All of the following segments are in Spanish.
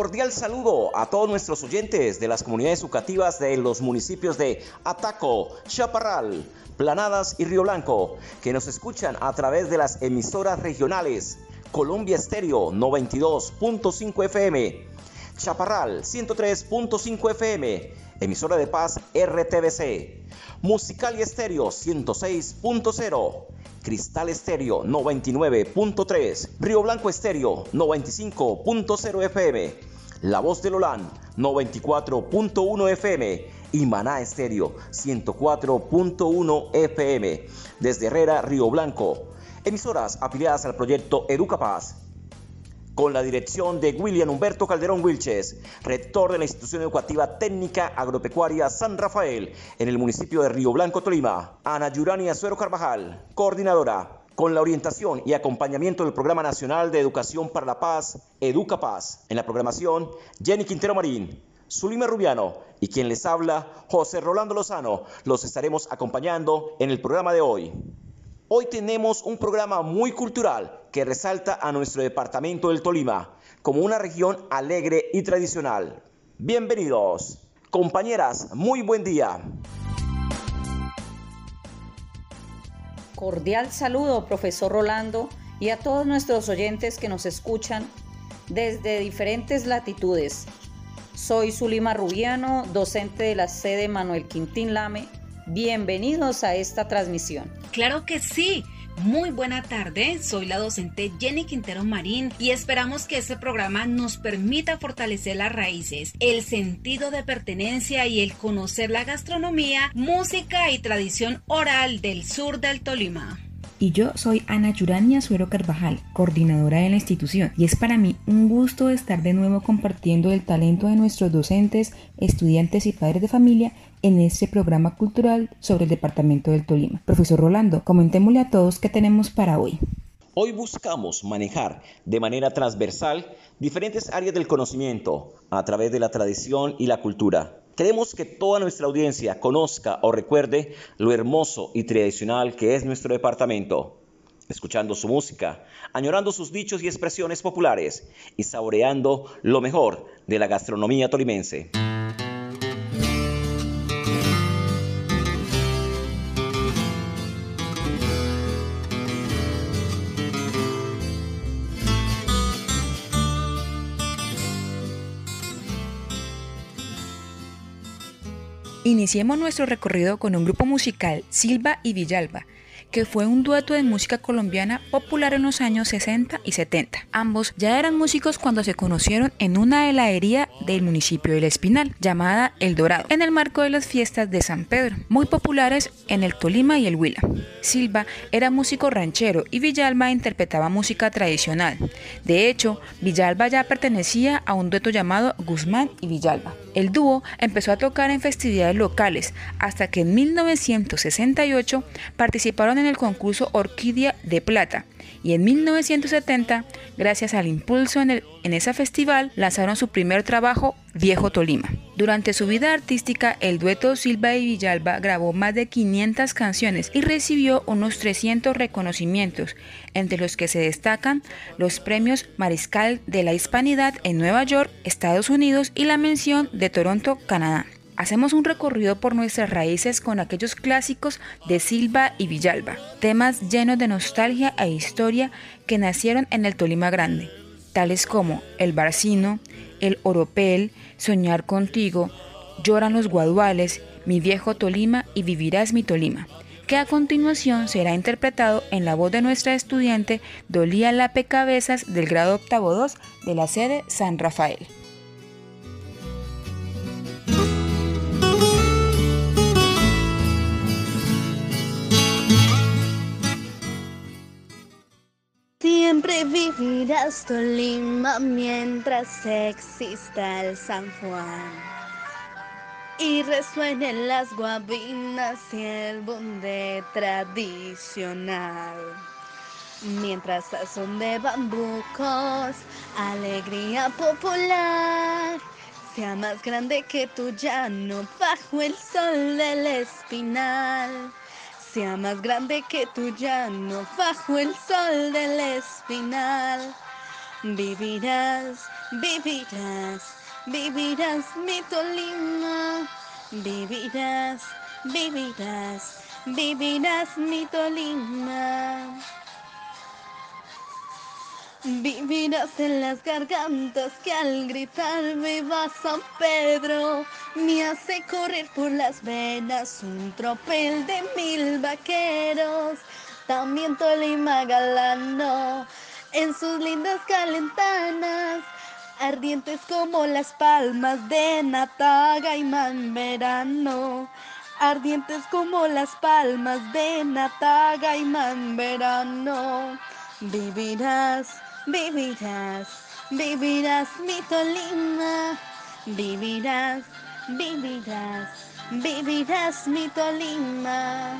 Cordial saludo a todos nuestros oyentes de las comunidades educativas de los municipios de Ataco, Chaparral, Planadas y Río Blanco, que nos escuchan a través de las emisoras regionales Colombia Estéreo 92.5 FM, Chaparral 103.5 FM, emisora de paz RTBC, Musical y Estéreo 106.0. Cristal Estéreo 99.3, Río Blanco Estéreo 95.0 FM, La Voz del Olán 94.1 FM y Maná Estéreo 104.1 FM. Desde Herrera, Río Blanco. Emisoras afiliadas al proyecto Educapaz con la dirección de William Humberto Calderón Wilches, rector de la institución educativa técnica agropecuaria San Rafael en el municipio de Río Blanco, Tolima. Ana Yurania Suero Carvajal, coordinadora, con la orientación y acompañamiento del Programa Nacional de Educación para la Paz, Educapaz. En la programación, Jenny Quintero Marín, Zulima Rubiano y quien les habla, José Rolando Lozano. Los estaremos acompañando en el programa de hoy. Hoy tenemos un programa muy cultural que resalta a nuestro departamento del Tolima como una región alegre y tradicional. Bienvenidos. Compañeras, muy buen día. Cordial saludo, profesor Rolando, y a todos nuestros oyentes que nos escuchan desde diferentes latitudes. Soy Zulima Rubiano, docente de la sede Manuel Quintín Lame. Bienvenidos a esta transmisión. Claro que sí. Muy buena tarde, soy la docente Jenny Quintero Marín y esperamos que este programa nos permita fortalecer las raíces, el sentido de pertenencia y el conocer la gastronomía, música y tradición oral del sur del Tolima y yo soy Ana Yurania Suero Carvajal, coordinadora de la institución, y es para mí un gusto estar de nuevo compartiendo el talento de nuestros docentes, estudiantes y padres de familia en este programa cultural sobre el departamento del Tolima. Profesor Rolando, comentémosle a todos qué tenemos para hoy. Hoy buscamos manejar de manera transversal diferentes áreas del conocimiento a través de la tradición y la cultura Queremos que toda nuestra audiencia conozca o recuerde lo hermoso y tradicional que es nuestro departamento, escuchando su música, añorando sus dichos y expresiones populares y saboreando lo mejor de la gastronomía tolimense. Iniciemos nuestro recorrido con un grupo musical, Silva y Villalba, que fue un dueto de música colombiana popular en los años 60 y 70. Ambos ya eran músicos cuando se conocieron en una heladería del municipio del Espinal, llamada El Dorado, en el marco de las fiestas de San Pedro, muy populares en el Tolima y el Huila. Silva era músico ranchero y Villalba interpretaba música tradicional. De hecho, Villalba ya pertenecía a un dueto llamado Guzmán y Villalba. El dúo empezó a tocar en festividades locales hasta que en 1968 participaron en el concurso Orquídea de Plata y en 1970, gracias al impulso en, en ese festival, lanzaron su primer trabajo, Viejo Tolima. Durante su vida artística, el dueto Silva y Villalba grabó más de 500 canciones y recibió unos 300 reconocimientos, entre los que se destacan los premios Mariscal de la Hispanidad en Nueva York, Estados Unidos y la mención de Toronto, Canadá hacemos un recorrido por nuestras raíces con aquellos clásicos de Silva y Villalba, temas llenos de nostalgia e historia que nacieron en el Tolima Grande, tales como El Barcino, El Oropel, Soñar contigo, Lloran los Guaduales, Mi viejo Tolima y Vivirás mi Tolima que a continuación será interpretado en la voz de nuestra estudiante Dolía Lape Cabezas del grado octavo 2 de la sede San Rafael. Vivirás Tolima mientras exista el San Juan. y resuenen las guabinas y el bunde tradicional. Mientras son de bambucos, alegría popular, sea más grande que tu llano bajo el sol del espinal. Sea más grande que tu llano bajo el sol del espinal. Vivirás, vivirás, vivirás mi Tolima. Vivirás, vivirás, vivirás mi Tolima. Vivirás en las gargantas que al gritar viva San Pedro me hace correr por las venas un tropel de mil vaqueros. También Tolima galano en sus lindas calentanas, ardientes como las palmas de Nataga y verano. Ardientes como las palmas de Nataga y verano. Vivirás vivirás, vivirás mi Tolima, vivirás, vivirás, vivirás mi Tolima.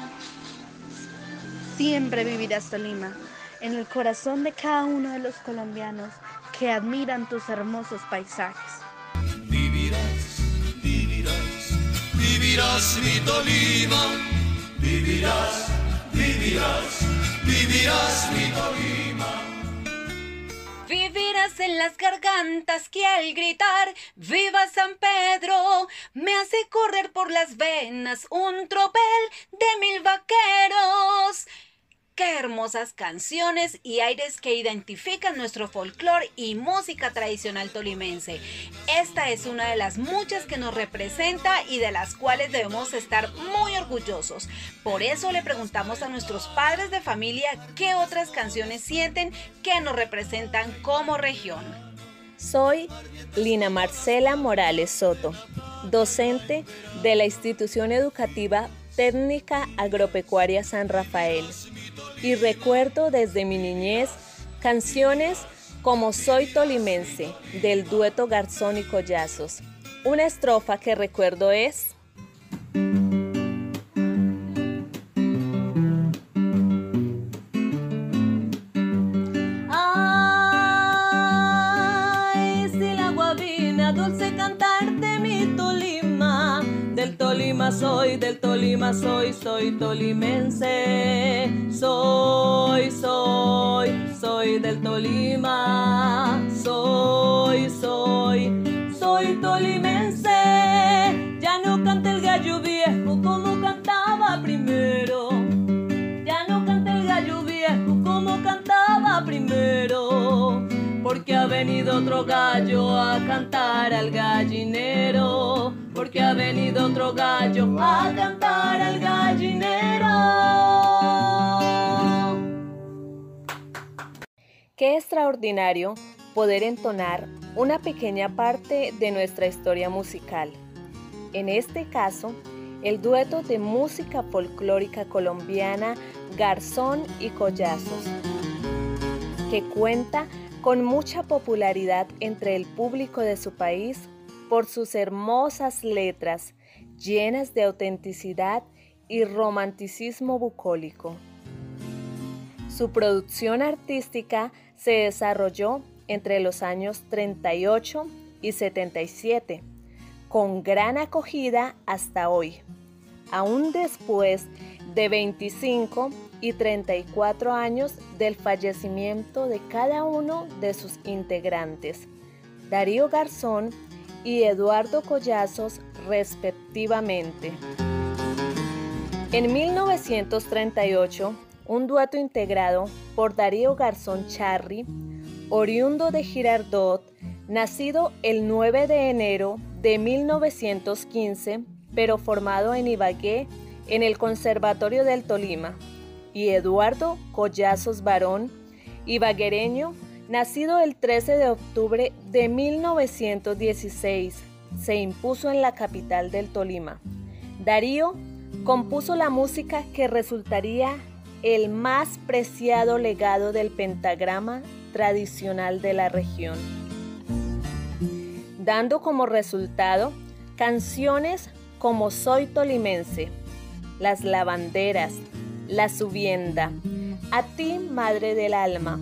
Siempre vivirás Tolima, en el corazón de cada uno de los colombianos que admiran tus hermosos paisajes. Vivirás, vivirás, vivirás mi Tolima, vivirás, vivirás, vivirás mi Tolima. Vivirás en las gargantas que al gritar Viva San Pedro me hace correr por las venas un tropel de mil vaqueros. Qué hermosas canciones y aires que identifican nuestro folclore y música tradicional tolimense. Esta es una de las muchas que nos representa y de las cuales debemos estar muy orgullosos. Por eso le preguntamos a nuestros padres de familia qué otras canciones sienten que nos representan como región. Soy Lina Marcela Morales Soto, docente de la institución educativa Técnica Agropecuaria San Rafael y recuerdo desde mi niñez canciones como Soy Tolimense del dueto Garzón y Collazos. Una estrofa que recuerdo es... Soy, del Tolima soy, soy tolimense. Soy, soy, soy del Tolima. Soy, soy, soy tolimense. Ya no canta el gallo viejo como cantaba primero. Ya no canta el gallo viejo como cantaba primero. Porque ha venido otro gallo a cantar al gallinero. Porque ha venido otro gallo a cantar al gallinero. Qué extraordinario poder entonar una pequeña parte de nuestra historia musical. En este caso, el dueto de música folclórica colombiana Garzón y Collazos, que cuenta con mucha popularidad entre el público de su país por sus hermosas letras llenas de autenticidad y romanticismo bucólico. Su producción artística se desarrolló entre los años 38 y 77, con gran acogida hasta hoy, aún después de 25 y 34 años del fallecimiento de cada uno de sus integrantes, Darío Garzón y Eduardo Collazos respectivamente. En 1938, un dueto integrado por Darío Garzón Charri, oriundo de Girardot, nacido el 9 de enero de 1915, pero formado en Ibagué, en el Conservatorio del Tolima, y Eduardo Collazos Barón, ibaguereño, nacido el 13 de octubre de 1916, se impuso en la capital del Tolima. Darío compuso la música que resultaría el más preciado legado del pentagrama tradicional de la región, dando como resultado canciones como soy tolimense, las lavanderas, la subienda, a ti, Madre del Alma,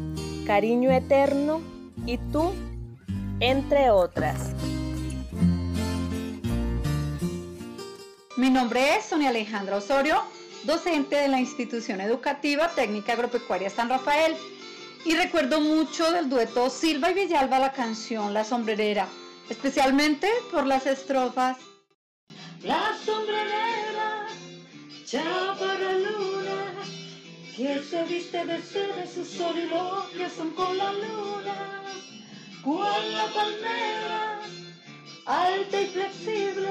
cariño eterno y tú, entre otras. Mi nombre es Sonia Alejandra Osorio, docente de la institución educativa técnica agropecuaria San Rafael y recuerdo mucho del dueto Silva y Villalba la canción La sombrerera, especialmente por las estrofas. La sombrerera, para luna, que se viste de seda y sus soliloquios son con la luna, cual la palmera, alta y flexible,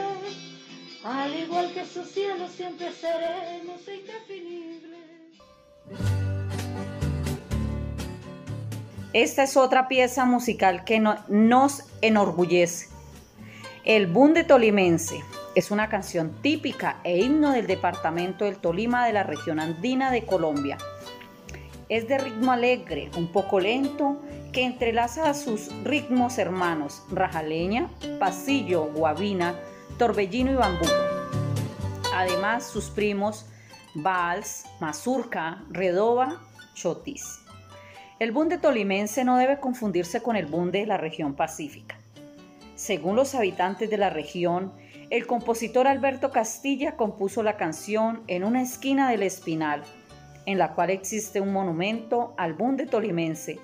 al igual que su cielo siempre seremos indefinibles. Esta es otra pieza musical que nos enorgullece. El Bunde Tolimense es una canción típica e himno del departamento del Tolima de la región andina de Colombia. Es de ritmo alegre, un poco lento, que entrelaza a sus ritmos hermanos rajaleña, pasillo, guabina, torbellino y bambú. Además, sus primos vals, mazurca, redoba, chotis. El bunde tolimense no debe confundirse con el bunde de la región pacífica. Según los habitantes de la región, el compositor Alberto Castilla compuso la canción en una esquina del Espinal, en la cual existe un monumento al bunde tolimense.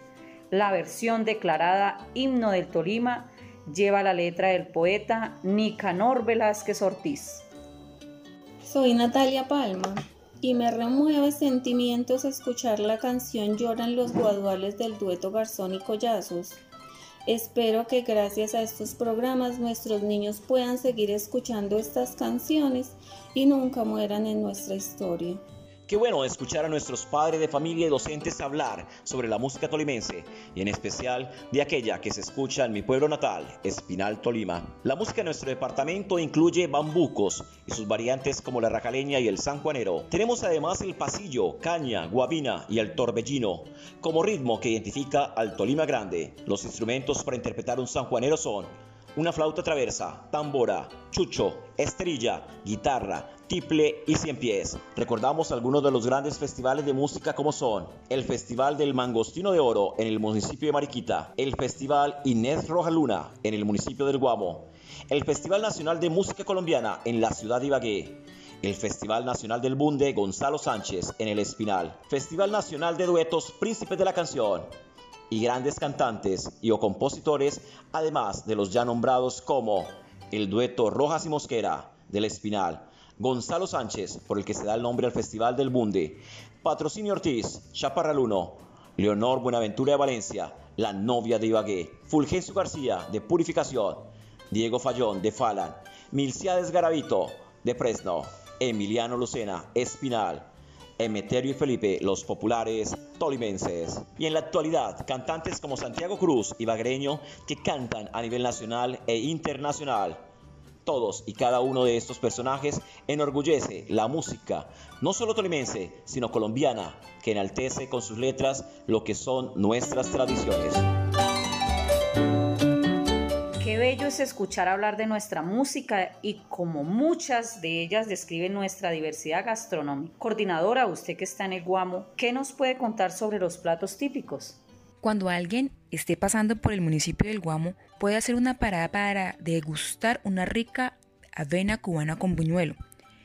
La versión declarada Himno del Tolima lleva la letra del poeta Nicanor Velázquez Ortiz. Soy Natalia Palma y me remueve sentimientos escuchar la canción Lloran los guaduales del dueto Garzón y Collazos. Espero que gracias a estos programas nuestros niños puedan seguir escuchando estas canciones y nunca mueran en nuestra historia. Qué bueno escuchar a nuestros padres de familia y docentes hablar sobre la música tolimense y en especial de aquella que se escucha en mi pueblo natal, Espinal, Tolima. La música en nuestro departamento incluye bambucos y sus variantes como la racaleña y el sanjuanero. Tenemos además el pasillo, caña, guabina y el torbellino como ritmo que identifica al Tolima Grande. Los instrumentos para interpretar un sanjuanero son una flauta traversa, tambora, chucho, estrella, guitarra, y cien pies. Recordamos algunos de los grandes festivales de música como son el Festival del Mangostino de Oro en el municipio de Mariquita, el Festival Inés Roja Luna en el municipio del Guamo, el Festival Nacional de Música Colombiana en la ciudad de Ibagué, el Festival Nacional del Bunde Gonzalo Sánchez en el Espinal, Festival Nacional de Duetos Príncipes de la Canción, y grandes cantantes y o compositores, además de los ya nombrados como el dueto Rojas y Mosquera del Espinal, Gonzalo Sánchez, por el que se da el nombre al Festival del Bunde, Patrocinio Ortiz, Chaparraluno, Leonor Buenaventura de Valencia, la novia de Ibagué, Fulgencio García de Purificación, Diego Fallón de Falan, Milciades Garavito de Fresno, Emiliano Lucena, Espinal, Emeterio y Felipe, los populares tolimenses. Y en la actualidad, cantantes como Santiago Cruz y Bagreño que cantan a nivel nacional e internacional. Todos y cada uno de estos personajes enorgullece la música, no solo tolimense, sino colombiana, que enaltece con sus letras lo que son nuestras tradiciones. Qué bello es escuchar hablar de nuestra música y como muchas de ellas describen nuestra diversidad gastronómica. Coordinadora, usted que está en el Guamo, ¿qué nos puede contar sobre los platos típicos? Cuando alguien esté pasando por el municipio del Guamo, puede hacer una parada para degustar una rica avena cubana con buñuelo.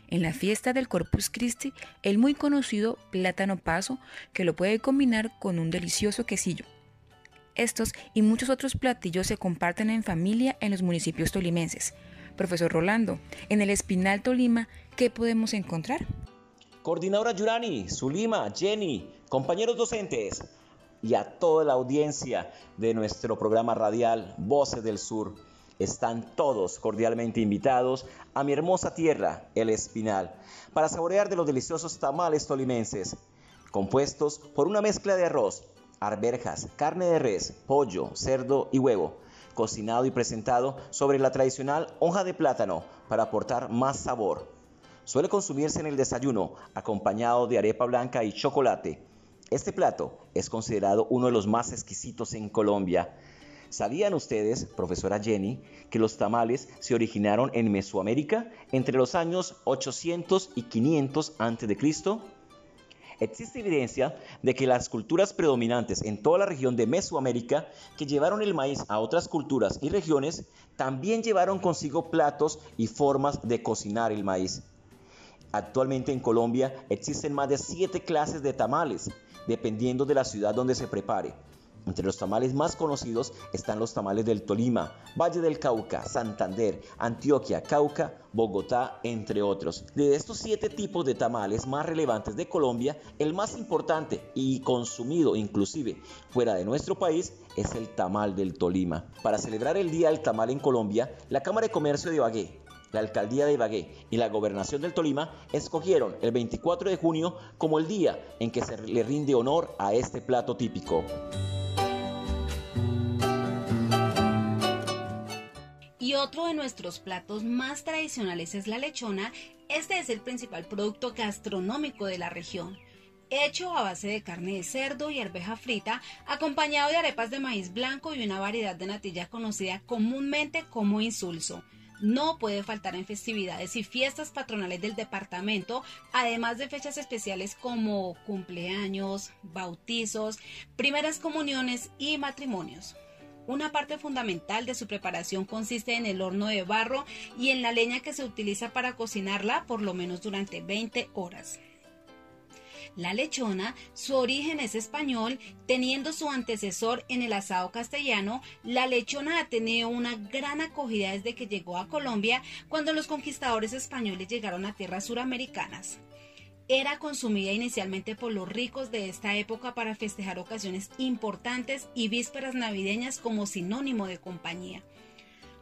En la fiesta del Corpus Christi, el muy conocido plátano paso, que lo puede combinar con un delicioso quesillo. Estos y muchos otros platillos se comparten en familia en los municipios tolimenses. Profesor Rolando, en el Espinal Tolima, ¿qué podemos encontrar? Coordinadora Yurani, Zulima, Jenny, compañeros docentes y a toda la audiencia de nuestro programa radial Voces del Sur. Están todos cordialmente invitados a mi hermosa tierra, el Espinal, para saborear de los deliciosos tamales tolimenses, compuestos por una mezcla de arroz, arberjas, carne de res, pollo, cerdo y huevo, cocinado y presentado sobre la tradicional hoja de plátano para aportar más sabor. Suele consumirse en el desayuno acompañado de arepa blanca y chocolate. Este plato es considerado uno de los más exquisitos en Colombia. ¿Sabían ustedes, profesora Jenny, que los tamales se originaron en Mesoamérica entre los años 800 y 500 a.C.? Existe evidencia de que las culturas predominantes en toda la región de Mesoamérica que llevaron el maíz a otras culturas y regiones también llevaron consigo platos y formas de cocinar el maíz. Actualmente en Colombia existen más de siete clases de tamales, dependiendo de la ciudad donde se prepare. Entre los tamales más conocidos están los tamales del Tolima, Valle del Cauca, Santander, Antioquia, Cauca, Bogotá, entre otros. De estos siete tipos de tamales más relevantes de Colombia, el más importante y consumido inclusive fuera de nuestro país es el tamal del Tolima. Para celebrar el Día del Tamal en Colombia, la Cámara de Comercio de Ibagué la alcaldía de Ibagué y la gobernación del Tolima escogieron el 24 de junio como el día en que se le rinde honor a este plato típico. Y otro de nuestros platos más tradicionales es la lechona. Este es el principal producto gastronómico de la región. Hecho a base de carne de cerdo y arveja frita, acompañado de arepas de maíz blanco y una variedad de natilla conocida comúnmente como insulso no puede faltar en festividades y fiestas patronales del departamento, además de fechas especiales como cumpleaños, bautizos, primeras comuniones y matrimonios. Una parte fundamental de su preparación consiste en el horno de barro y en la leña que se utiliza para cocinarla por lo menos durante 20 horas. La lechona, su origen es español, teniendo su antecesor en el asado castellano, la lechona ha tenido una gran acogida desde que llegó a Colombia cuando los conquistadores españoles llegaron a tierras suramericanas era consumida inicialmente por los ricos de esta época para festejar ocasiones importantes y vísperas navideñas como sinónimo de compañía.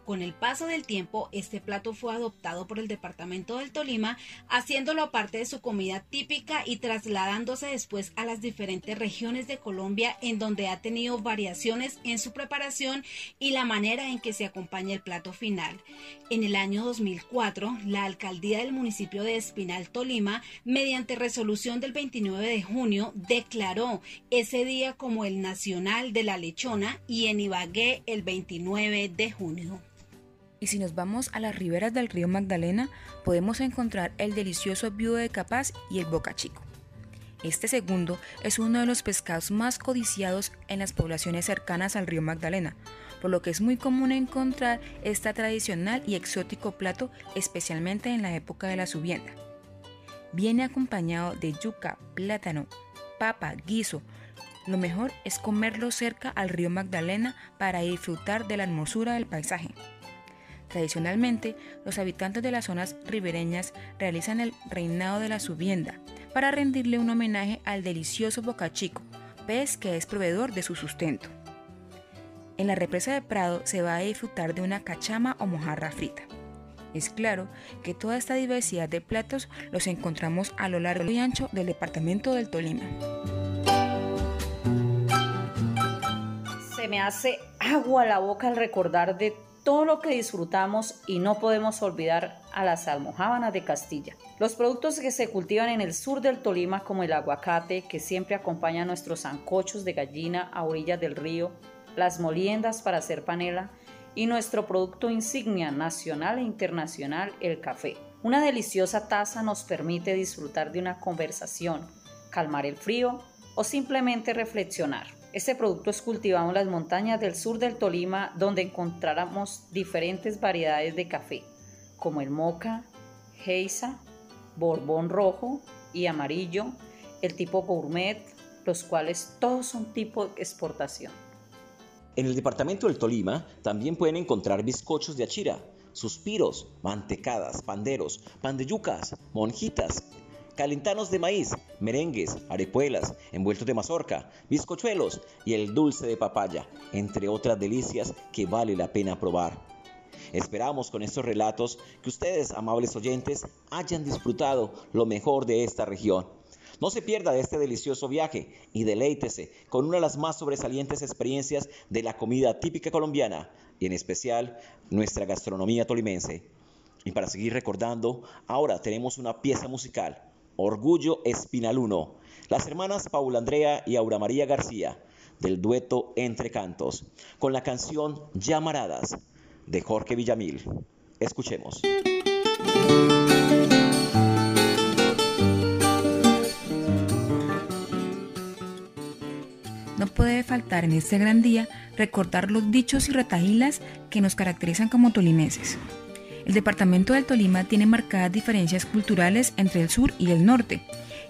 Con el paso del tiempo, este plato fue adoptado por el departamento del Tolima, haciéndolo parte de su comida típica y trasladándose después a las diferentes regiones de Colombia en donde ha tenido variaciones en su preparación y la manera en que se acompaña el plato final. En el año 2004, la alcaldía del municipio de Espinal, Tolima, mediante resolución del 29 de junio, declaró ese día como el Nacional de la Lechona y en Ibagué el 29 de junio. Y si nos vamos a las riberas del río Magdalena, podemos encontrar el delicioso viudo de capaz y el boca chico. Este segundo es uno de los pescados más codiciados en las poblaciones cercanas al río Magdalena, por lo que es muy común encontrar este tradicional y exótico plato, especialmente en la época de la subienda. Viene acompañado de yuca, plátano, papa, guiso. Lo mejor es comerlo cerca al río Magdalena para disfrutar de la hermosura del paisaje. Tradicionalmente, los habitantes de las zonas ribereñas realizan el reinado de la subienda para rendirle un homenaje al delicioso bocachico, pez que es proveedor de su sustento. En la represa de Prado se va a disfrutar de una cachama o mojarra frita. Es claro que toda esta diversidad de platos los encontramos a lo largo y ancho del departamento del Tolima. Se me hace agua la boca al recordar de todo lo que disfrutamos y no podemos olvidar a las almojábanas de Castilla. Los productos que se cultivan en el sur del Tolima como el aguacate que siempre acompaña nuestros zancochos de gallina a orillas del río, las moliendas para hacer panela y nuestro producto insignia nacional e internacional, el café. Una deliciosa taza nos permite disfrutar de una conversación, calmar el frío o simplemente reflexionar. Este producto es cultivado en las montañas del sur del Tolima, donde encontramos diferentes variedades de café, como el moca, geisa, borbón rojo y amarillo, el tipo gourmet, los cuales todos son tipo exportación. En el departamento del Tolima también pueden encontrar bizcochos de achira, suspiros, mantecadas, panderos, pan de yucas, monjitas, calentanos de maíz, merengues, arepuelas, envueltos de mazorca, bizcochuelos y el dulce de papaya, entre otras delicias que vale la pena probar. Esperamos con estos relatos que ustedes, amables oyentes, hayan disfrutado lo mejor de esta región. No se pierda de este delicioso viaje y deleítese con una de las más sobresalientes experiencias de la comida típica colombiana y en especial nuestra gastronomía tolimense. Y para seguir recordando, ahora tenemos una pieza musical Orgullo Espinaluno. Las hermanas Paula Andrea y Aura María García. del dueto Entre Cantos, con la canción Llamaradas de Jorge Villamil. Escuchemos. No puede faltar en este gran día recordar los dichos y retahilas que nos caracterizan como tolimenses. El departamento del Tolima tiene marcadas diferencias culturales entre el sur y el norte,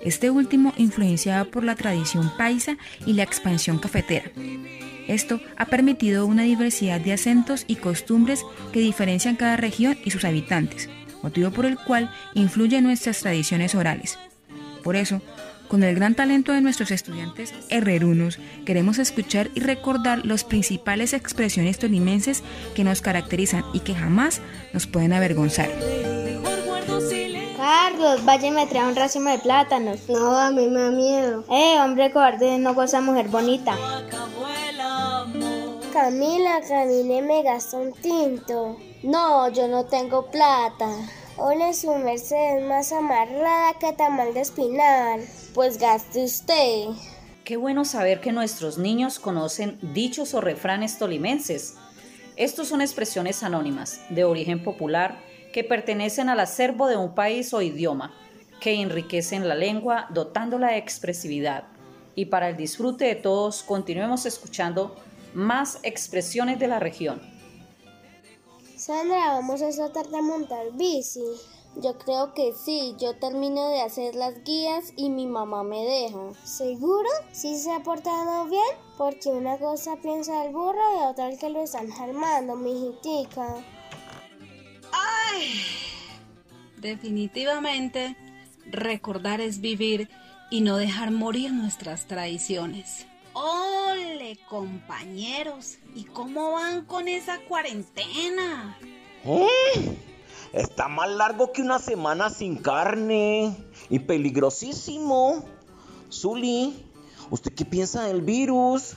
este último influenciado por la tradición paisa y la expansión cafetera. Esto ha permitido una diversidad de acentos y costumbres que diferencian cada región y sus habitantes, motivo por el cual influye en nuestras tradiciones orales. Por eso, con el gran talento de nuestros estudiantes herrerunos, queremos escuchar y recordar las principales expresiones tolimenses que nos caracterizan y que jamás nos pueden avergonzar. Carlos, vaya y me trae un racimo de plátanos. No, a mí me da miedo. Eh, hombre cobarde, no goza mujer bonita. Camila, Camila me gastó un tinto. No, yo no tengo plata. Ole, su merced más amarrada que tamal de espinal. Pues gaste usted. Qué bueno saber que nuestros niños conocen dichos o refranes tolimenses. Estos son expresiones anónimas, de origen popular, que pertenecen al acervo de un país o idioma, que enriquecen la lengua dotándola de expresividad. Y para el disfrute de todos, continuemos escuchando más expresiones de la región. Sandra, vamos a tratar de montar bici. Yo creo que sí, yo termino de hacer las guías y mi mamá me deja. ¿Seguro? ¿Sí se ha portado bien? Porque una cosa piensa el burro y otra el que lo están armando, mijitica. ¡Ay! Definitivamente, recordar es vivir y no dejar morir nuestras tradiciones. ¡Ole, compañeros! ¿Y cómo van con esa cuarentena? ¿Eh? Está más largo que una semana sin carne y peligrosísimo. Zuli, ¿usted qué piensa del virus?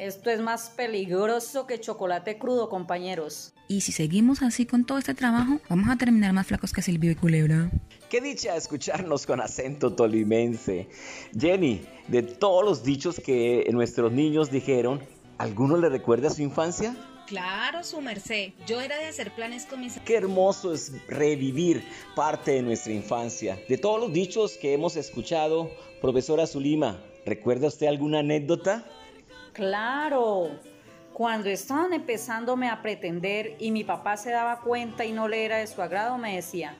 Esto es más peligroso que chocolate crudo, compañeros. Y si seguimos así con todo este trabajo, vamos a terminar más flacos que Silvio y Culebra. Qué dicha escucharnos con acento tolimense. Jenny, de todos los dichos que nuestros niños dijeron, ¿alguno le recuerda a su infancia? Claro, su merced. Yo era de hacer planes con mis... Qué hermoso es revivir parte de nuestra infancia. De todos los dichos que hemos escuchado, profesora Zulima, ¿recuerda usted alguna anécdota? Claro, cuando estaban empezándome a pretender y mi papá se daba cuenta y no le era de su agrado, me decía,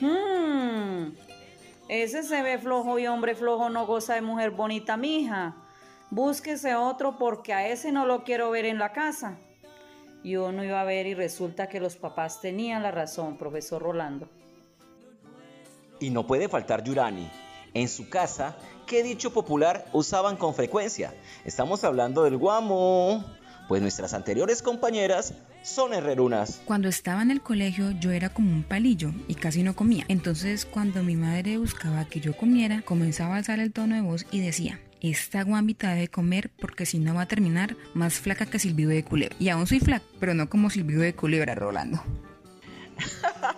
hmm, ese se ve flojo y hombre flojo no goza de mujer bonita, mija. Búsquese otro porque a ese no lo quiero ver en la casa. Yo no iba a ver y resulta que los papás tenían la razón, profesor Rolando. Y no puede faltar Yurani. En su casa, ¿qué dicho popular usaban con frecuencia? Estamos hablando del guamo. Pues nuestras anteriores compañeras son herrerunas. Cuando estaba en el colegio yo era como un palillo y casi no comía. Entonces cuando mi madre buscaba que yo comiera, comenzaba a alzar el tono de voz y decía, esta guambita debe comer porque si no va a terminar más flaca que Silvio de Culebra. Y aún soy flaca, pero no como Silvio de Culebra, Rolando.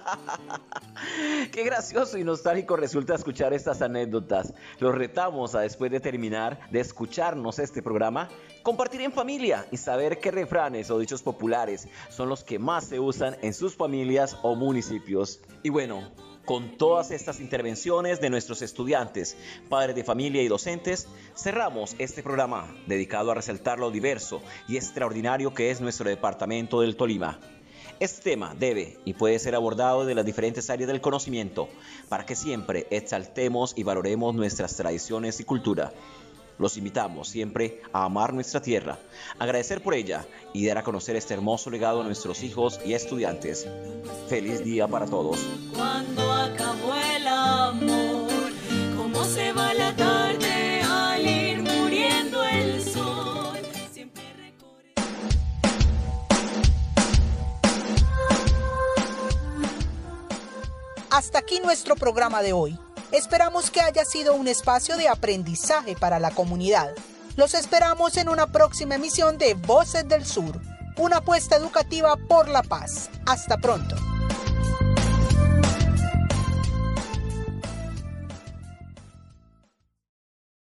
Qué gracioso y nostálgico resulta escuchar estas anécdotas. Los retamos a después de terminar de escucharnos este programa, compartir en familia y saber qué refranes o dichos populares son los que más se usan en sus familias o municipios. Y bueno, con todas estas intervenciones de nuestros estudiantes, padres de familia y docentes, cerramos este programa dedicado a resaltar lo diverso y extraordinario que es nuestro departamento del Tolima. Este tema debe y puede ser abordado de las diferentes áreas del conocimiento para que siempre exaltemos y valoremos nuestras tradiciones y cultura. Los invitamos siempre a amar nuestra tierra, agradecer por ella y dar a conocer este hermoso legado a nuestros hijos y estudiantes. Feliz día para todos. Hasta aquí nuestro programa de hoy. Esperamos que haya sido un espacio de aprendizaje para la comunidad. Los esperamos en una próxima emisión de Voces del Sur, una apuesta educativa por la paz. Hasta pronto.